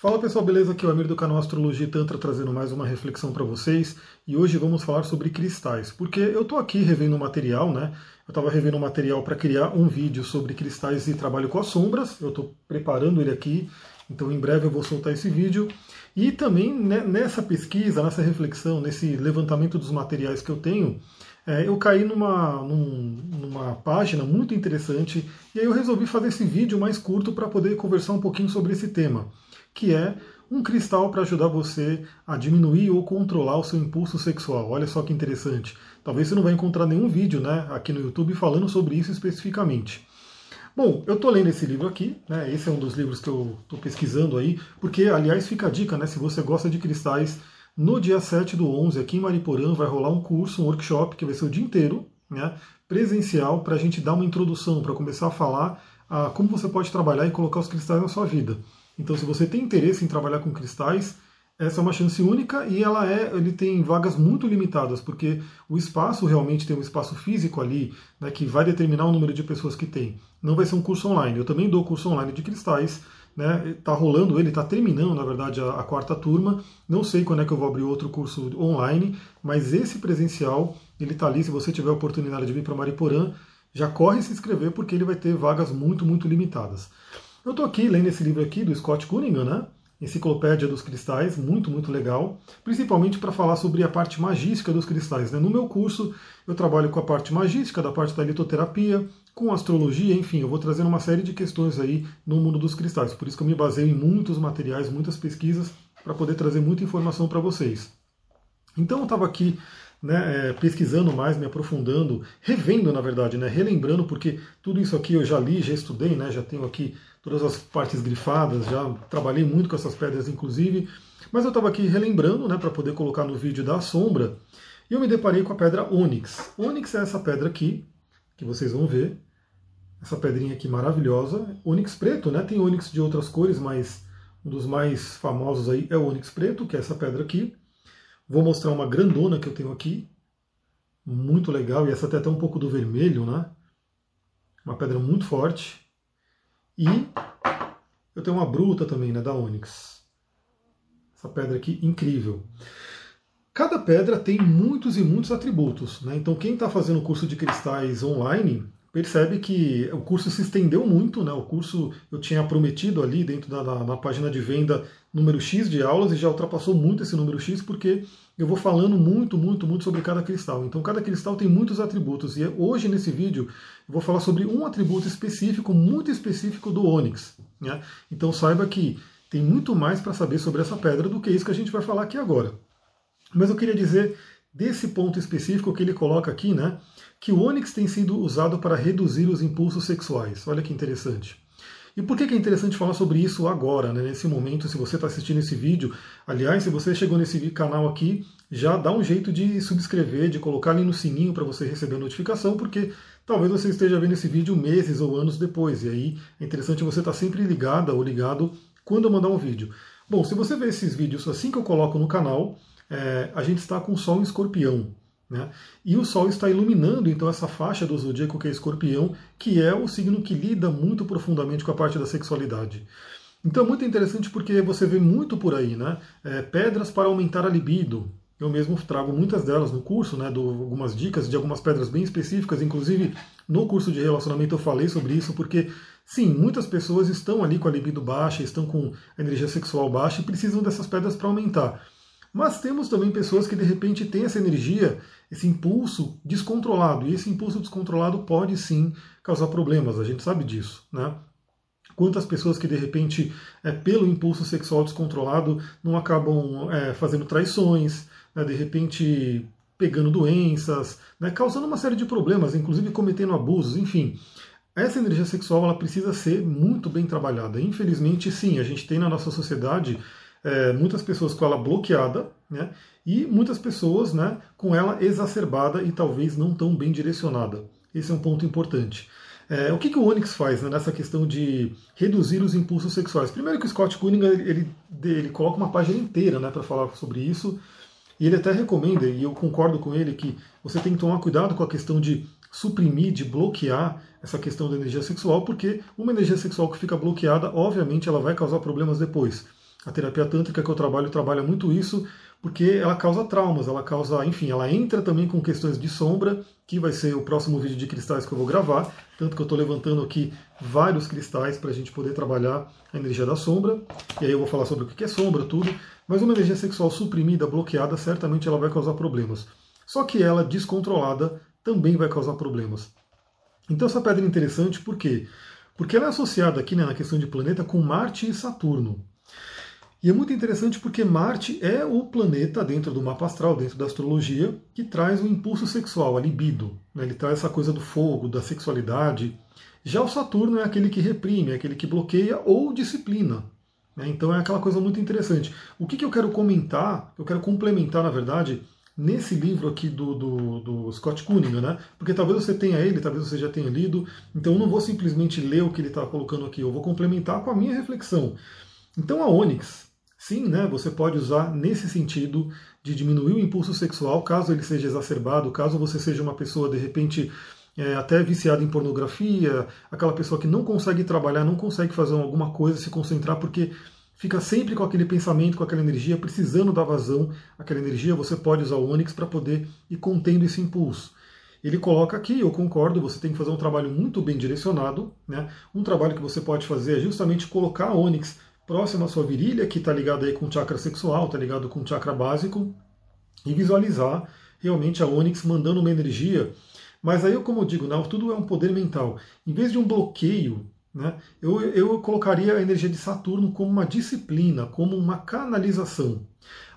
Fala pessoal, beleza? Aqui é o Amir do canal Astrologia e Tantra trazendo mais uma reflexão para vocês e hoje vamos falar sobre cristais, porque eu estou aqui revendo material, né? Eu estava revendo material para criar um vídeo sobre cristais e trabalho com as sombras, eu estou preparando ele aqui, então em breve eu vou soltar esse vídeo. E também né, nessa pesquisa, nessa reflexão, nesse levantamento dos materiais que eu tenho, é, eu caí numa, num, numa página muito interessante e aí eu resolvi fazer esse vídeo mais curto para poder conversar um pouquinho sobre esse tema que é um cristal para ajudar você a diminuir ou controlar o seu impulso sexual. Olha só que interessante. Talvez você não vai encontrar nenhum vídeo né, aqui no YouTube falando sobre isso especificamente. Bom, eu estou lendo esse livro aqui, né, esse é um dos livros que eu estou pesquisando aí, porque, aliás, fica a dica, né, se você gosta de cristais, no dia 7 do 11, aqui em Mariporã, vai rolar um curso, um workshop, que vai ser o dia inteiro, né, presencial, para a gente dar uma introdução, para começar a falar a como você pode trabalhar e colocar os cristais na sua vida. Então, se você tem interesse em trabalhar com cristais, essa é uma chance única e ela é, ele tem vagas muito limitadas, porque o espaço realmente tem um espaço físico ali, né, que vai determinar o número de pessoas que tem. Não vai ser um curso online. Eu também dou curso online de cristais, né? Tá rolando ele, está terminando, na verdade, a, a, quarta turma. Não sei quando é que eu vou abrir outro curso online, mas esse presencial, ele está ali. Se você tiver a oportunidade de vir para Mariporã, já corre se inscrever, porque ele vai ter vagas muito, muito limitadas. Eu estou aqui lendo esse livro aqui do Scott Cunningham, né? Enciclopédia dos Cristais, muito, muito legal, principalmente para falar sobre a parte magística dos cristais. Né? No meu curso, eu trabalho com a parte magística, da parte da litoterapia, com astrologia, enfim, eu vou trazendo uma série de questões aí no mundo dos cristais. Por isso que eu me baseio em muitos materiais, muitas pesquisas, para poder trazer muita informação para vocês. Então eu estava aqui né, é, pesquisando mais, me aprofundando, revendo, na verdade, né, relembrando, porque tudo isso aqui eu já li, já estudei, né, já tenho aqui todas as partes grifadas, já trabalhei muito com essas pedras, inclusive, mas eu estava aqui relembrando, né, para poder colocar no vídeo da sombra, e eu me deparei com a pedra ônix. Ônix é essa pedra aqui, que vocês vão ver, essa pedrinha aqui maravilhosa, ônix preto, né, tem ônix de outras cores, mas um dos mais famosos aí é o ônix preto, que é essa pedra aqui. Vou mostrar uma grandona que eu tenho aqui, muito legal, e essa tem até um pouco do vermelho, né? Uma pedra muito forte. E eu tenho uma bruta também, né, da Onyx. Essa pedra aqui, incrível. Cada pedra tem muitos e muitos atributos, né? Então quem está fazendo o curso de cristais online percebe que o curso se estendeu muito, né? O curso eu tinha prometido ali dentro da na, na página de venda número X de aulas e já ultrapassou muito esse número X porque eu vou falando muito, muito, muito sobre cada cristal. Então cada cristal tem muitos atributos e hoje nesse vídeo eu vou falar sobre um atributo específico, muito específico do ônix. Né? Então saiba que tem muito mais para saber sobre essa pedra do que isso que a gente vai falar aqui agora. Mas eu queria dizer desse ponto específico que ele coloca aqui, né, que o ônix tem sido usado para reduzir os impulsos sexuais. Olha que interessante. E por que é interessante falar sobre isso agora, né, nesse momento, se você está assistindo esse vídeo? Aliás, se você chegou nesse canal aqui, já dá um jeito de subscrever, de colocar ali no sininho para você receber a notificação, porque talvez você esteja vendo esse vídeo meses ou anos depois, e aí é interessante você estar tá sempre ligada ou ligado quando eu mandar um vídeo. Bom, se você vê esses vídeos assim que eu coloco no canal, é, a gente está com o Sol em escorpião. Né? E o Sol está iluminando então essa faixa do zodíaco que é escorpião, que é o signo que lida muito profundamente com a parte da sexualidade. Então é muito interessante porque você vê muito por aí, né? É, pedras para aumentar a libido. Eu mesmo trago muitas delas no curso, né? Dou algumas dicas de algumas pedras bem específicas, inclusive no curso de relacionamento eu falei sobre isso, porque sim, muitas pessoas estão ali com a libido baixa, estão com energia sexual baixa e precisam dessas pedras para aumentar. Mas temos também pessoas que de repente têm essa energia, esse impulso descontrolado. E esse impulso descontrolado pode sim causar problemas, a gente sabe disso. Né? Quantas pessoas que de repente, é, pelo impulso sexual descontrolado, não acabam é, fazendo traições, né? de repente pegando doenças, né? causando uma série de problemas, inclusive cometendo abusos, enfim. Essa energia sexual ela precisa ser muito bem trabalhada. Infelizmente, sim, a gente tem na nossa sociedade é, muitas pessoas com ela bloqueada, né, e muitas pessoas né, com ela exacerbada e talvez não tão bem direcionada. Esse é um ponto importante. É, o que, que o Onyx faz né, nessa questão de reduzir os impulsos sexuais? Primeiro que o Scott Cunningham ele, ele coloca uma página inteira né, para falar sobre isso, e ele até recomenda, e eu concordo com ele, que você tem que tomar cuidado com a questão de suprimir, de bloquear essa questão da energia sexual, porque uma energia sexual que fica bloqueada, obviamente, ela vai causar problemas depois. A terapia tântrica que eu trabalho trabalha muito isso, porque ela causa traumas, ela causa, enfim, ela entra também com questões de sombra, que vai ser o próximo vídeo de cristais que eu vou gravar, tanto que eu estou levantando aqui vários cristais para a gente poder trabalhar a energia da sombra, e aí eu vou falar sobre o que é sombra, tudo, mas uma energia sexual suprimida, bloqueada, certamente ela vai causar problemas. Só que ela, descontrolada, também vai causar problemas. Então essa pedra é interessante por quê? Porque ela é associada aqui né, na questão de planeta com Marte e Saturno. E é muito interessante porque Marte é o planeta dentro do mapa astral, dentro da astrologia, que traz o impulso sexual, a libido. Né? Ele traz essa coisa do fogo, da sexualidade. Já o Saturno é aquele que reprime, é aquele que bloqueia ou disciplina. Né? Então é aquela coisa muito interessante. O que, que eu quero comentar, eu quero complementar, na verdade, nesse livro aqui do, do, do, Scott Cunningham, né? Porque talvez você tenha ele, talvez você já tenha lido, então eu não vou simplesmente ler o que ele está colocando aqui, eu vou complementar com a minha reflexão. Então a Onyx, Sim, né, você pode usar nesse sentido de diminuir o impulso sexual, caso ele seja exacerbado, caso você seja uma pessoa, de repente, é, até viciada em pornografia, aquela pessoa que não consegue trabalhar, não consegue fazer alguma coisa, se concentrar, porque fica sempre com aquele pensamento, com aquela energia, precisando da vazão, aquela energia, você pode usar o Onix para poder ir contendo esse impulso. Ele coloca aqui, eu concordo, você tem que fazer um trabalho muito bem direcionado. Né? Um trabalho que você pode fazer é justamente colocar a Onix próximo à sua virilha, que está ligado aí com o chakra sexual, está ligado com o chakra básico, e visualizar realmente a Onyx mandando uma energia. Mas aí, como eu digo, né, tudo é um poder mental. Em vez de um bloqueio, né, eu, eu colocaria a energia de Saturno como uma disciplina, como uma canalização.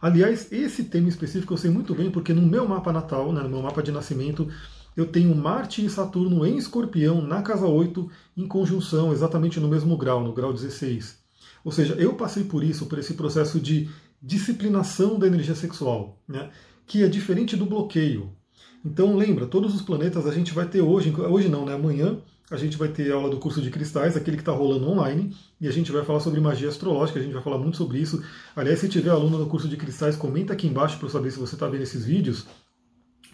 Aliás, esse tema específico eu sei muito bem, porque no meu mapa natal, né, no meu mapa de nascimento, eu tenho Marte e Saturno em escorpião, na casa 8, em conjunção, exatamente no mesmo grau, no grau 16. Ou seja, eu passei por isso, por esse processo de disciplinação da energia sexual, né, que é diferente do bloqueio. Então lembra, todos os planetas a gente vai ter hoje, hoje não, né, amanhã a gente vai ter aula do curso de cristais, aquele que está rolando online, e a gente vai falar sobre magia astrológica, a gente vai falar muito sobre isso. Aliás, se tiver aluno do curso de cristais, comenta aqui embaixo para eu saber se você está vendo esses vídeos.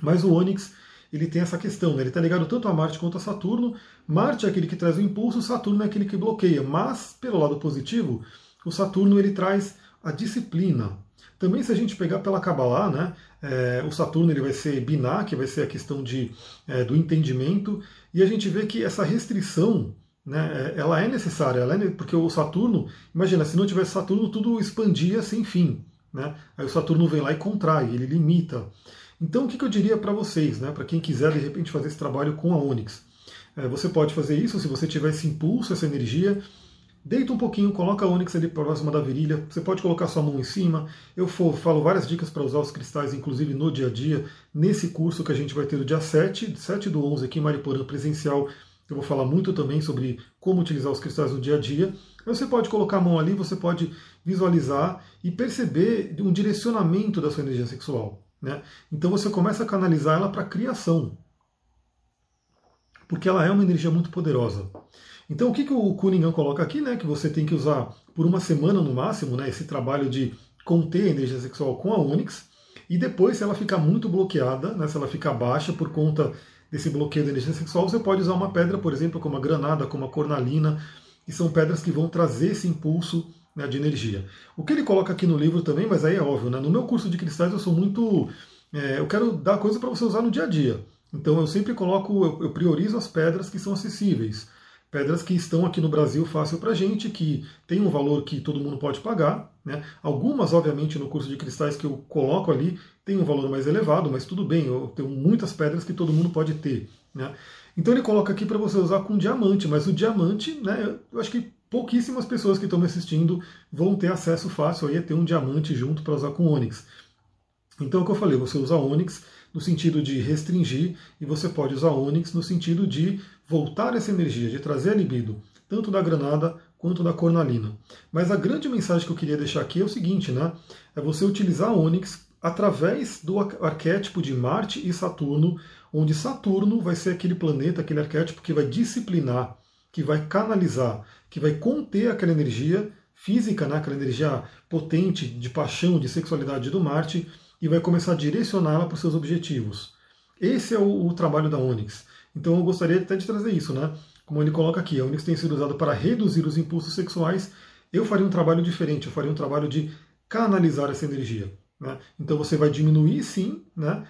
Mas o Onyx ele tem essa questão, né? ele está ligado tanto a Marte quanto a Saturno. Marte é aquele que traz o impulso, Saturno é aquele que bloqueia. Mas, pelo lado positivo, o Saturno ele traz a disciplina. Também se a gente pegar pela Kabbalah, né, é, o Saturno ele vai ser Binah, que vai ser a questão de, é, do entendimento, e a gente vê que essa restrição, né, é, ela é necessária, ela é, porque o Saturno, imagina, se não tivesse Saturno, tudo expandia sem fim. Né? Aí o Saturno vem lá e contrai, ele limita. Então, o que, eu diria para vocês, né, para quem quiser de repente fazer esse trabalho com a Onyx? É, você pode fazer isso se você tiver esse impulso, essa energia. Deita um pouquinho, coloca a Onyx ali próxima da virilha. Você pode colocar sua mão em cima. Eu for, falo várias dicas para usar os cristais, inclusive no dia a dia, nesse curso que a gente vai ter do dia 7, 7 do 11 aqui em Mariporã presencial. Eu vou falar muito também sobre como utilizar os cristais no dia a dia. Você pode colocar a mão ali, você pode visualizar e perceber um direcionamento da sua energia sexual. Né? Então você começa a canalizar ela para a criação, porque ela é uma energia muito poderosa. Então o que, que o Cunningham coloca aqui, né, que você tem que usar por uma semana no máximo, né, esse trabalho de conter a energia sexual com a Onyx, e depois se ela ficar muito bloqueada, né, se ela ficar baixa por conta desse bloqueio da energia sexual, você pode usar uma pedra, por exemplo, como a granada, como a cornalina, que são pedras que vão trazer esse impulso né, de energia. O que ele coloca aqui no livro também, mas aí é óbvio, né? no meu curso de cristais eu sou muito. É, eu quero dar coisa para você usar no dia a dia. Então eu sempre coloco, eu, eu, priorizo as pedras que são acessíveis. Pedras que estão aqui no Brasil fácil para gente, que tem um valor que todo mundo pode pagar. Né? Algumas, obviamente, no curso de cristais que eu coloco ali tem um valor mais elevado, mas tudo bem, eu tenho muitas pedras que todo mundo pode ter. Né? Então ele coloca aqui para você usar com diamante, mas o diamante, né, eu acho que pouquíssimas pessoas que estão me assistindo vão ter acesso fácil aí a ter um diamante junto para usar com Onix. Então, é o que eu falei, você usa Onix no sentido de restringir e você pode usar Onix no sentido de voltar essa energia, de trazer a libido, tanto da granada quanto da cornalina. Mas a grande mensagem que eu queria deixar aqui é o seguinte, né? É você utilizar Onix através do arquétipo de Marte e Saturno, onde Saturno vai ser aquele planeta, aquele arquétipo que vai disciplinar, que vai canalizar, que vai conter aquela energia física, né, aquela energia potente de paixão, de sexualidade do Marte, e vai começar a direcioná-la para os seus objetivos. Esse é o, o, trabalho da Onyx. Então eu gostaria até de trazer isso, né? Como ele coloca aqui, a Onyx tem sido usada para reduzir os impulsos sexuais eu faria um trabalho diferente, eu faria um trabalho de canalizar essa energia. Né? Então você vai diminuir sim, né?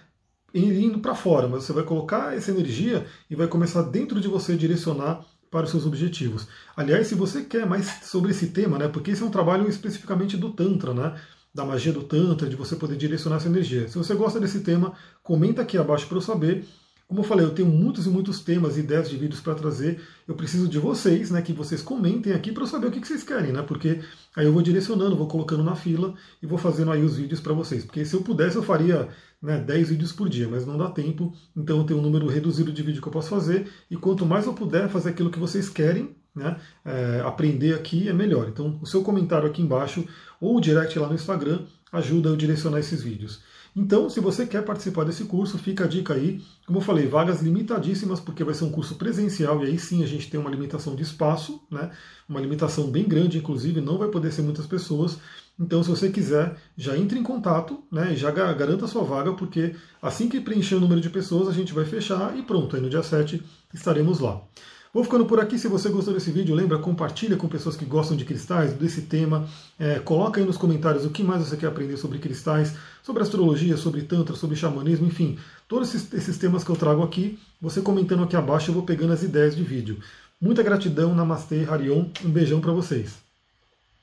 indo para fora, mas você vai colocar essa energia e vai começar dentro de você direcionar para os seus objetivos. Aliás, se você quer mais sobre esse tema, né, porque esse é um trabalho especificamente do Tantra, né, da magia do Tantra, de você poder direcionar essa energia. Se você gosta desse tema, comenta aqui abaixo para eu saber. Como eu falei, eu tenho muitos e muitos temas e ideias de vídeos para trazer. Eu preciso de vocês, né, que vocês comentem aqui para eu saber o que vocês querem, né? Porque aí eu vou direcionando, vou colocando na fila e vou fazendo aí os vídeos para vocês. Porque se eu pudesse, eu faria né, 10 vídeos por dia, mas não dá tempo. Então eu tenho um número reduzido de vídeo que eu posso fazer. E quanto mais eu puder fazer aquilo que vocês querem, né, é, aprender aqui, é melhor. Então o seu comentário aqui embaixo ou direct lá no Instagram ajuda eu direcionar esses vídeos. Então, se você quer participar desse curso, fica a dica aí. Como eu falei, vagas limitadíssimas, porque vai ser um curso presencial e aí sim a gente tem uma limitação de espaço, né? uma limitação bem grande, inclusive, não vai poder ser muitas pessoas. Então, se você quiser, já entre em contato né, e já garanta a sua vaga, porque assim que preencher o número de pessoas, a gente vai fechar e pronto, aí no dia 7 estaremos lá. Vou ficando por aqui. Se você gostou desse vídeo, lembra, compartilha com pessoas que gostam de cristais, desse tema. É, coloca aí nos comentários o que mais você quer aprender sobre cristais, sobre astrologia, sobre tantra, sobre xamanismo, enfim. Todos esses, esses temas que eu trago aqui, você comentando aqui abaixo, eu vou pegando as ideias de vídeo. Muita gratidão, Namastê, Harion. Um beijão para vocês.